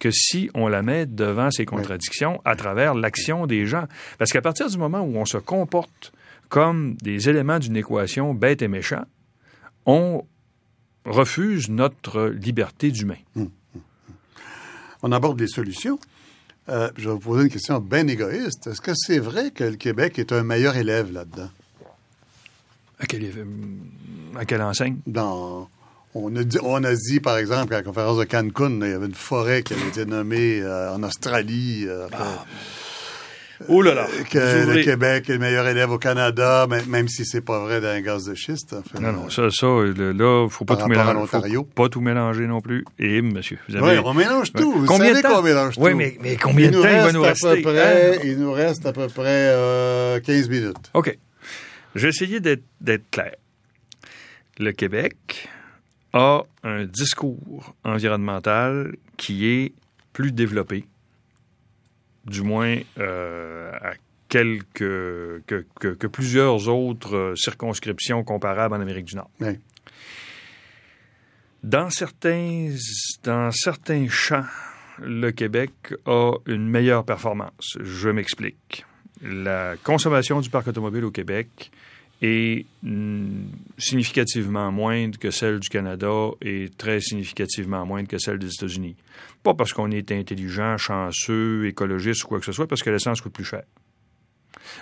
que si on la met devant ces contradictions à travers l'action des gens. Parce qu'à partir du moment où on se comporte comme des éléments d'une équation bête et méchant, on refuse notre liberté d'humain. Hum, hum, hum. On aborde des solutions. Euh, je vais vous poser une question bien égoïste. Est-ce que c'est vrai que le Québec est un meilleur élève là-dedans? À quelle, à quelle enseigne? Dans, on, a dit, on a dit, par exemple, à la conférence de Cancun, il y avait une forêt qui avait été nommée euh, en Australie. Euh, ah. Oh là là. Que le Québec est le meilleur élève au Canada, même si c'est pas vrai d'un gaz de schiste. non, non, ça, ça, là, faut pas tout mélanger. Faut pas tout mélanger non plus. Et, monsieur, vous avez... Oui, on mélange tout. Vous combien savez qu'on mélange tout. Oui, mais, mais combien de temps il va nous rester? Près, hein? Il nous reste à peu près euh, 15 minutes. OK. J'ai essayé d'être clair. Le Québec a un discours environnemental qui est plus développé, du moins euh, à quelques que, que, plusieurs autres circonscriptions comparables en Amérique du Nord. Dans certains dans certains champs, le Québec a une meilleure performance. Je m'explique. La consommation du parc automobile au Québec est mm, significativement moindre que celle du Canada et très significativement moindre que celle des États-Unis. Pas parce qu'on est intelligent, chanceux, écologiste ou quoi que ce soit, parce que l'essence coûte plus cher.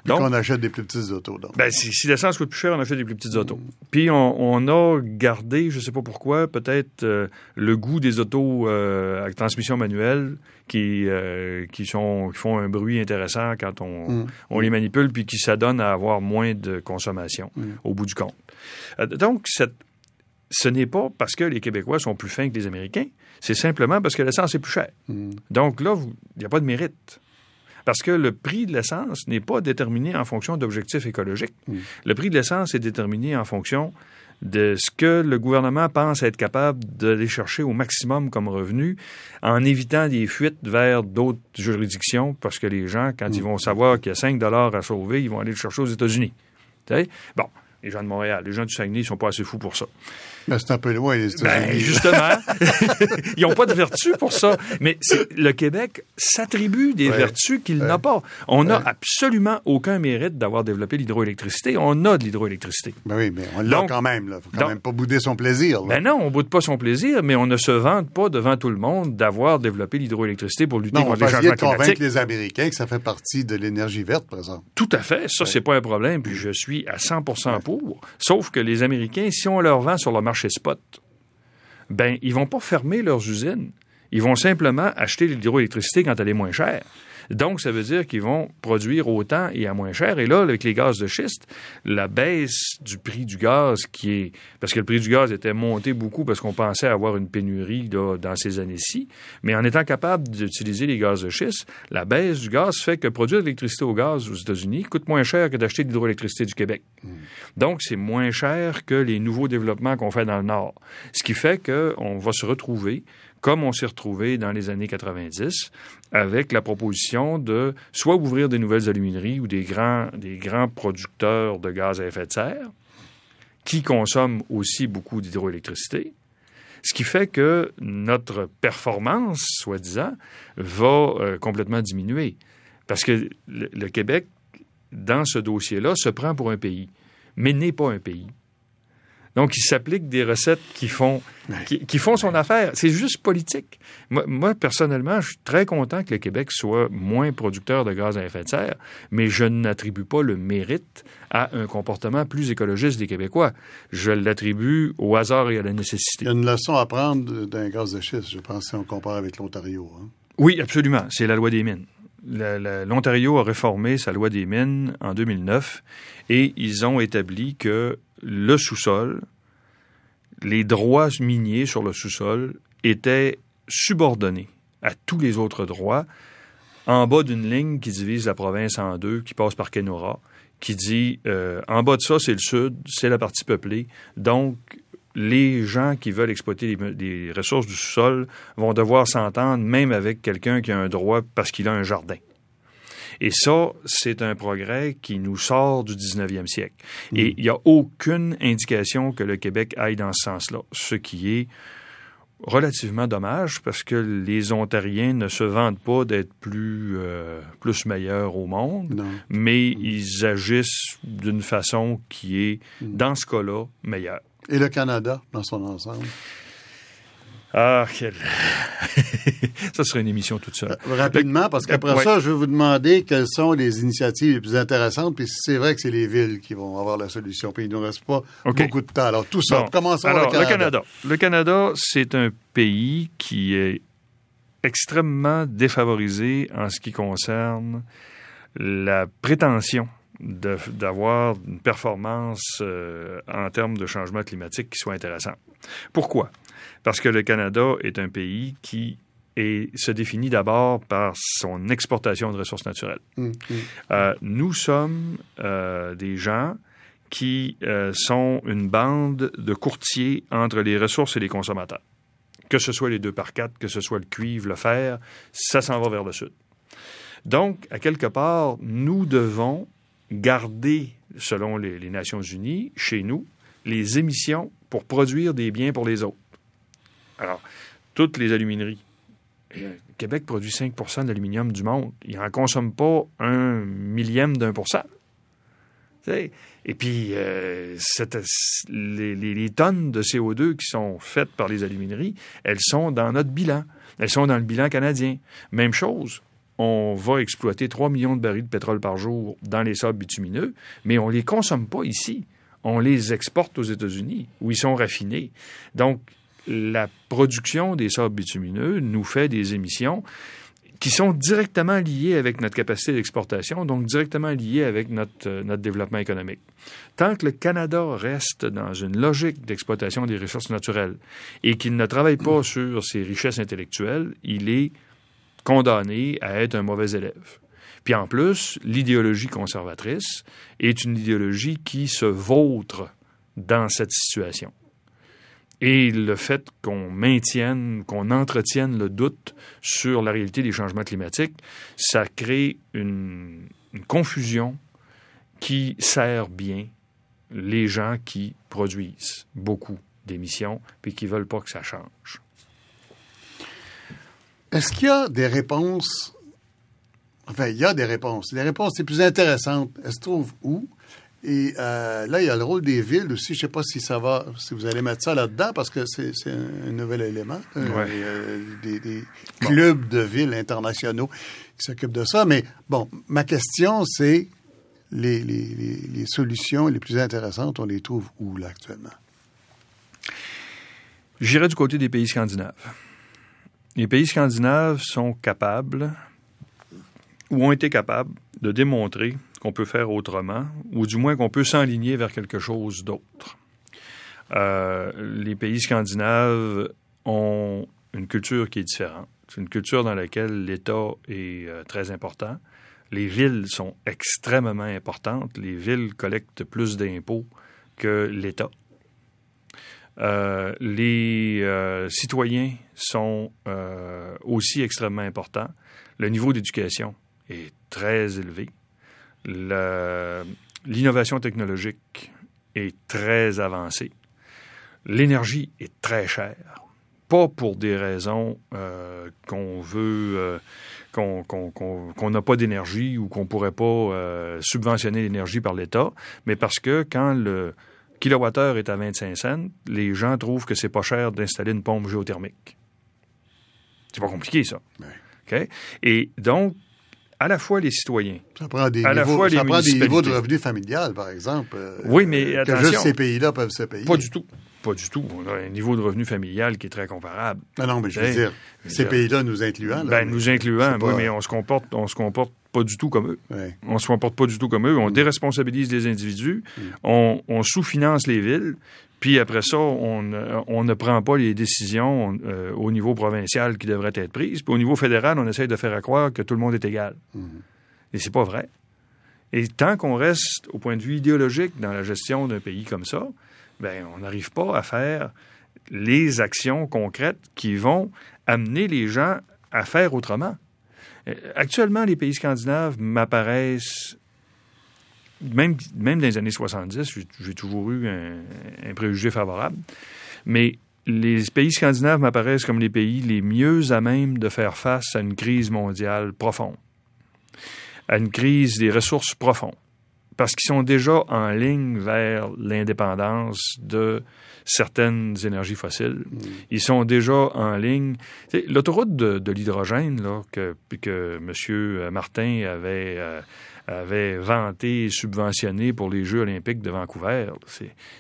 Donc, on achète des plus petites autos. Donc. Ben, si, l'essence coûte plus cher, on achète des plus petites autos. Puis on, a gardé, je ne sais pas pourquoi, peut-être euh, le goût des autos euh, avec transmission manuelle qui, euh, qui, sont, qui font un bruit intéressant quand on, mm. on les manipule, puis qui s'adonnent à avoir moins de consommation mm. au bout du compte. donc, cette, ce n'est pas parce que les Québécois sont plus fins que les Américains, c'est simplement parce que l'essence est plus chère. Mm. Donc là, il n'y a pas de mérite. Parce que le prix de l'essence n'est pas déterminé en fonction d'objectifs écologiques. Mm. Le prix de l'essence est déterminé en fonction de ce que le gouvernement pense être capable d'aller chercher au maximum comme revenu en évitant des fuites vers d'autres juridictions parce que les gens, quand ils mm. vont savoir qu'il y a 5 dollars à sauver, ils vont aller le chercher aux États-Unis. Bon, les gens de Montréal, les gens du Saguenay, ils sont pas assez fous pour ça. Ben, c'est un peu loin, les Ben, justement. ils n'ont pas de vertu pour ça. Mais le Québec s'attribue des vertus qu'il n'a pas. On n'a absolument aucun mérite d'avoir développé l'hydroélectricité. On a de l'hydroélectricité. Ben oui, mais on l'a quand même. Il ne faut quand même pas bouder son plaisir. Ben non, on ne boude pas son plaisir, mais on ne se vante pas devant tout le monde d'avoir développé l'hydroélectricité pour lutter contre les changements climatiques. on va convaincre les Américains que ça fait partie de l'énergie verte, par exemple. Tout à fait. Ça, c'est pas un problème. Puis je suis à 100% pour. Sauf que les Américains, si on leur vend sur le marché chez spot, ben, ils vont pas fermer leurs usines. Ils vont simplement acheter l'hydroélectricité quand elle est moins chère. Donc, ça veut dire qu'ils vont produire autant et à moins cher. Et là, avec les gaz de schiste, la baisse du prix du gaz qui est... Parce que le prix du gaz était monté beaucoup parce qu'on pensait avoir une pénurie dans ces années-ci. Mais en étant capable d'utiliser les gaz de schiste, la baisse du gaz fait que produire de l'électricité au gaz aux États-Unis coûte moins cher que d'acheter de l'hydroélectricité du Québec. Hmm. Donc, c'est moins cher que les nouveaux développements qu'on fait dans le Nord. Ce qui fait qu'on va se retrouver comme on s'est retrouvé dans les années 90, avec la proposition de soit ouvrir des nouvelles alumineries ou des grands, producteurs de gaz à effet de serre, qui consomment aussi beaucoup d'hydroélectricité, ce qui fait que notre performance, soi-disant, va euh, complètement diminuer. Parce que le Québec, dans ce dossier-là, se prend pour un pays, mais n'est pas un pays. Donc, il s'applique des recettes qui font, qui, font son affaire. C'est juste politique. Moi, personnellement, je suis très content que le Québec soit moins producteur de gaz à effet de serre, mais je n'attribue pas le mérite à un comportement plus écologiste des Québécois. Je l'attribue au hasard et à la nécessité. Il y a une leçon à prendre d'un gaz de schiste, je pense, si on compare avec l'Ontario. Hein. Oui, absolument. C'est la loi des mines. L'Ontario a réformé sa loi des mines en 2009 et ils ont établi que le sous-sol, les droits miniers sur le sous-sol étaient subordonnés à tous les autres droits en bas d'une ligne qui divise la province en deux, qui passe par Kenora, qui dit euh, en bas de ça, c'est le sud, c'est la partie peuplée. Donc, les gens qui veulent exploiter les, ressources du sous-sol vont devoir s'entendre même avec quelqu'un qui a un droit parce qu'il a un jardin. Et ça, c'est un progrès qui nous sort du 19e siècle. Et mm. il n'y a aucune indication que le Québec aille dans ce sens-là, ce qui est relativement dommage parce que les Ontariens ne se vantent pas d'être plus, euh, plus meilleurs au monde, mais ils agissent d'une façon qui est, mm. dans ce cas-là, meilleure. Et le Canada, dans son ensemble? Ah, quel... ça serait une émission toute seule. Euh, rapidement, parce qu'après ça, je vais vous demander quelles sont les initiatives les plus intéressantes, puis c'est vrai que c'est les villes qui vont avoir la solution, puis il ne nous reste pas beaucoup de temps. Alors, tout ça, commençons Alors, le Canada. Le Canada, le Canada c'est un pays qui est extrêmement défavorisé en ce qui concerne la prétention d'avoir une performance euh, en termes de changement climatique qui soit intéressante. Pourquoi? Parce que le Canada est un pays qui se définit d'abord par son exportation de ressources naturelles. Mmh, mmh. Euh, nous sommes euh, des gens qui sont une bande de courtiers entre les ressources et les consommateurs. Que ce soit les deux par quatre, que ce soit le cuivre, le fer, ça s'en va vers le sud. Donc, à quelque part, nous devons garder, selon les, Nations Unies, chez nous, les émissions pour produire des biens pour les autres. Alors, toutes les alumineries. Euh, Québec produit 5 de l'aluminium du monde. Il n'en consomme pas un millième d'un pour cent. Et puis, euh, les, les, tonnes de CO2 qui sont faites par les alumineries, elles sont dans notre bilan. Elles sont dans le bilan canadien. Même chose, on va exploiter 3 millions de barils de pétrole par jour dans les sables bitumineux, mais on ne les consomme pas ici. On les exporte aux États-Unis, où ils sont raffinés. Donc, la production des sables bitumineux nous fait des émissions qui sont directement liées avec notre capacité d'exportation, donc directement liées avec notre, euh, notre développement économique. Tant que le Canada reste dans une logique d'exploitation des ressources naturelles et qu'il ne travaille pas sur ses richesses intellectuelles, il est condamné à être un mauvais élève. Puis en plus, l'idéologie conservatrice est une idéologie qui se vautre dans cette situation. Et le fait qu'on maintienne, qu'on entretienne le doute sur la réalité des changements climatiques, ça crée une, confusion qui sert bien les gens qui produisent beaucoup d'émissions puis qui veulent pas que ça change. Est-ce qu'il y a des réponses? Enfin, il y a des réponses. Les réponses les plus intéressantes, elles se trouvent où? Et euh, là, il y a le rôle des villes aussi. Je ne sais pas si ça va, si vous allez mettre ça là-dedans, parce que c'est un nouvel élément. Euh, des, clubs de villes internationaux qui s'occupent de ça. Mais bon, ma question, c'est les, les, solutions les plus intéressantes, on les trouve où là actuellement? J'irai du côté des pays scandinaves. Les pays scandinaves sont capables ou ont été capables de démontrer qu'on peut faire autrement, ou du moins qu'on peut s'enligner vers quelque chose d'autre. Euh, les pays scandinaves ont une culture qui est différente. Une culture dans laquelle l'État est euh, très important. Les villes sont extrêmement importantes. Les villes collectent plus d'impôts que l'État. Euh, les euh, citoyens sont euh, aussi extrêmement importants. Le niveau d'éducation est très élevé. L'innovation technologique est très avancée. L'énergie est très chère. Pas pour des raisons qu'on veut, qu'on n'a pas d'énergie ou qu'on pourrait pas subventionner l'énergie par l'État, mais parce que quand le, kilowattheure est à 25 cents, les gens trouvent que c'est pas cher d'installer une pompe géothermique. C'est pas compliqué, ça. Et donc, à la fois les citoyens, ça prend des, niveaux, ça prend des niveaux de revenus familial, par exemple. Euh, oui, mais que juste ces pays-là peuvent se payer. Pas du tout. Pas du tout. On a un niveau de revenu familial qui est très comparable. Non, non, mais je veux dire, ces pays-là nous incluant. ben, nous incluant, oui, mais on se comporte, on se comporte pas du tout comme eux. On ne se comporte pas du tout comme eux. On mm. déresponsabilise les individus. Mm. On, sous-finance les villes. Puis après ça, on, ne prend pas les décisions euh, au niveau provincial qui devraient être prises. Puis au niveau fédéral, on essaye de faire croire que tout le monde est égal. Mm. Et c'est pas vrai. Et tant qu'on reste au point de vue idéologique dans la gestion d'un pays comme ça, ben on n'arrive pas à faire les actions concrètes qui vont amener les gens à faire autrement. Euh, actuellement, les pays scandinaves m'apparaissent, même, même dans les années 70, j'ai toujours eu un, préjugé favorable, mais les pays scandinaves m'apparaissent comme les pays les mieux à même de faire face à une crise mondiale profonde, à une crise des ressources profondes, parce qu'ils sont déjà en ligne vers l'indépendance de certaines énergies fossiles. Mm. Ils sont déjà en ligne. L'autoroute de, l'hydrogène là, que, que M. Martin avait, euh, avait vanté et subventionné pour les Jeux olympiques de Vancouver,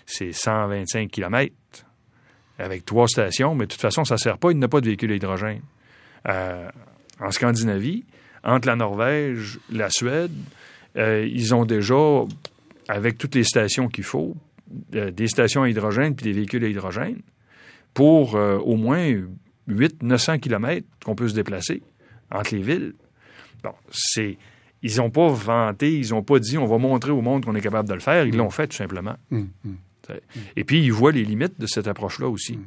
c'est 125 km avec trois stations, mais de toute façon, ça ne sert pas, il n'a pas de véhicule à hydrogène. Euh, en Scandinavie, entre la Norvège, la Suède, ils ont déjà, avec toutes les stations qu'il faut, des stations à hydrogène puis des véhicules à hydrogène pour au moins 800-900 km qu'on peut se déplacer entre les villes. Bon, c'est ils n'ont pas vanté, ils n'ont pas dit on va montrer au monde qu'on est capable de le faire. Ils l'ont fait tout simplement. Mm, mm. Et puis, ils voient les limites de cette approche-là aussi. Mm,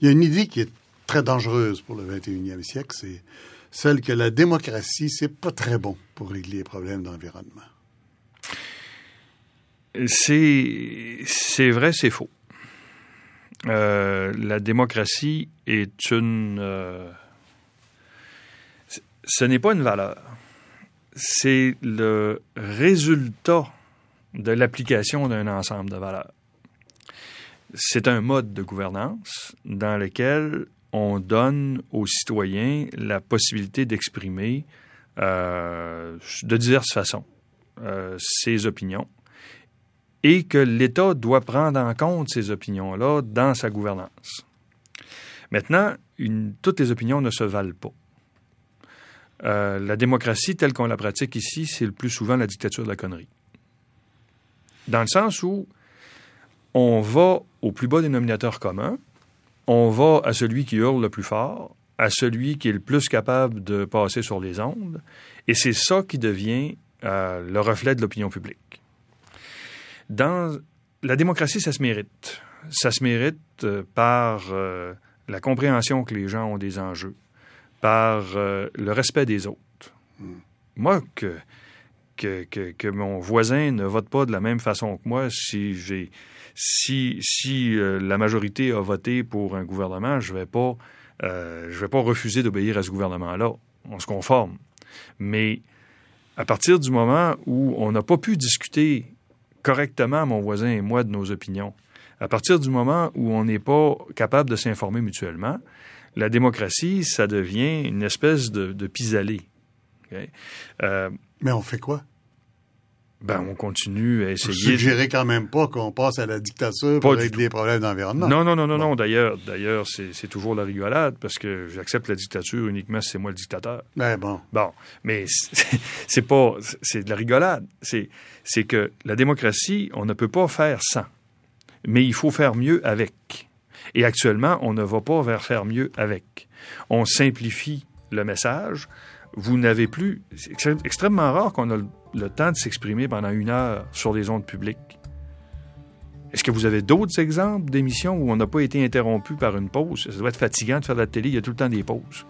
Il y a une idée qui est très dangereuse pour le 21e siècle, c'est celle que la démocratie, c'est pas très bon pour régler les problèmes d'environnement. C'est vrai, c'est faux. Euh, la démocratie est une euh, ce n'est pas une valeur. C'est le résultat de l'application d'un ensemble de valeurs. C'est un mode de gouvernance dans lequel on donne aux citoyens la possibilité d'exprimer euh, de diverses façons euh, ses opinions et que l'État doit prendre en compte ces opinions-là dans sa gouvernance. Maintenant, toutes les opinions ne se valent pas. Euh, la démocratie telle qu'on la pratique ici, c'est le plus souvent la dictature de la connerie. Dans le sens où on va au plus bas dénominateur commun, on va à celui qui hurle le plus fort, à celui qui est le plus capable de passer sur les ondes, et c'est ça qui devient euh, le reflet de l'opinion publique. Dans la démocratie, ça se mérite. Ça se mérite euh, par la compréhension que les gens ont des enjeux, par euh, le respect des autres. Moi, que, que, que, mon voisin ne vote pas de la même façon que moi, si j'ai si, si euh, la majorité a voté pour un gouvernement, je vais pas euh, vais pas refuser d'obéir à ce gouvernement-là. On se conforme. Mais à partir du moment où on n'a pas pu discuter correctement, mon voisin et moi, de nos opinions, à partir du moment où on n'est pas capable de s'informer mutuellement, la démocratie, ça devient une espèce de, de pis-aller. Euh, Mais on fait quoi? Ben, on continue à essayer. Vous suggérez quand même pas qu'on passe à la dictature pour régler les problèmes d'environnement. Non, non, non, non, non. D'ailleurs, d'ailleurs, c'est toujours la rigolade parce que j'accepte la dictature uniquement si c'est moi le dictateur. Ben bon. Bon, mais c'est pas, c'est de la rigolade. C'est, c'est que la démocratie, on ne peut pas faire sans, mais il faut faire mieux avec. Et actuellement, on ne va pas vers faire mieux avec. On simplifie le message. Vous n'avez plus. C'est extrêmement rare qu'on a le, temps de s'exprimer pendant une heure sur les ondes publiques. Est-ce que vous avez d'autres exemples d'émissions où on n'a pas été interrompu par une pause? Ça doit être fatigant de faire de la télé, il y a tout le temps des pauses.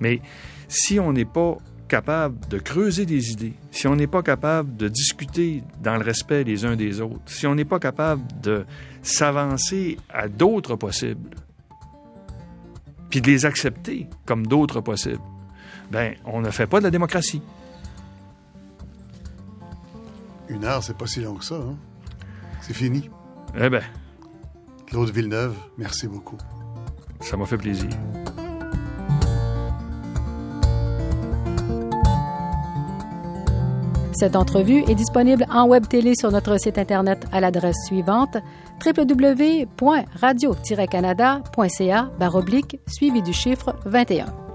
Mais si on n'est pas capable de creuser des idées, si on n'est pas capable de discuter dans le respect les uns des autres, si on n'est pas capable de s'avancer à d'autres possibles, puis de les accepter comme d'autres possibles, ben on ne fait pas de la démocratie. Une heure, c'est pas si long que ça. Hein? C'est fini. Eh bien. Claude Villeneuve, merci beaucoup. Ça m'a fait plaisir. Cette entrevue est disponible en web télé sur notre site Internet à l'adresse suivante www.radio-canada.ca suivi du chiffre 21.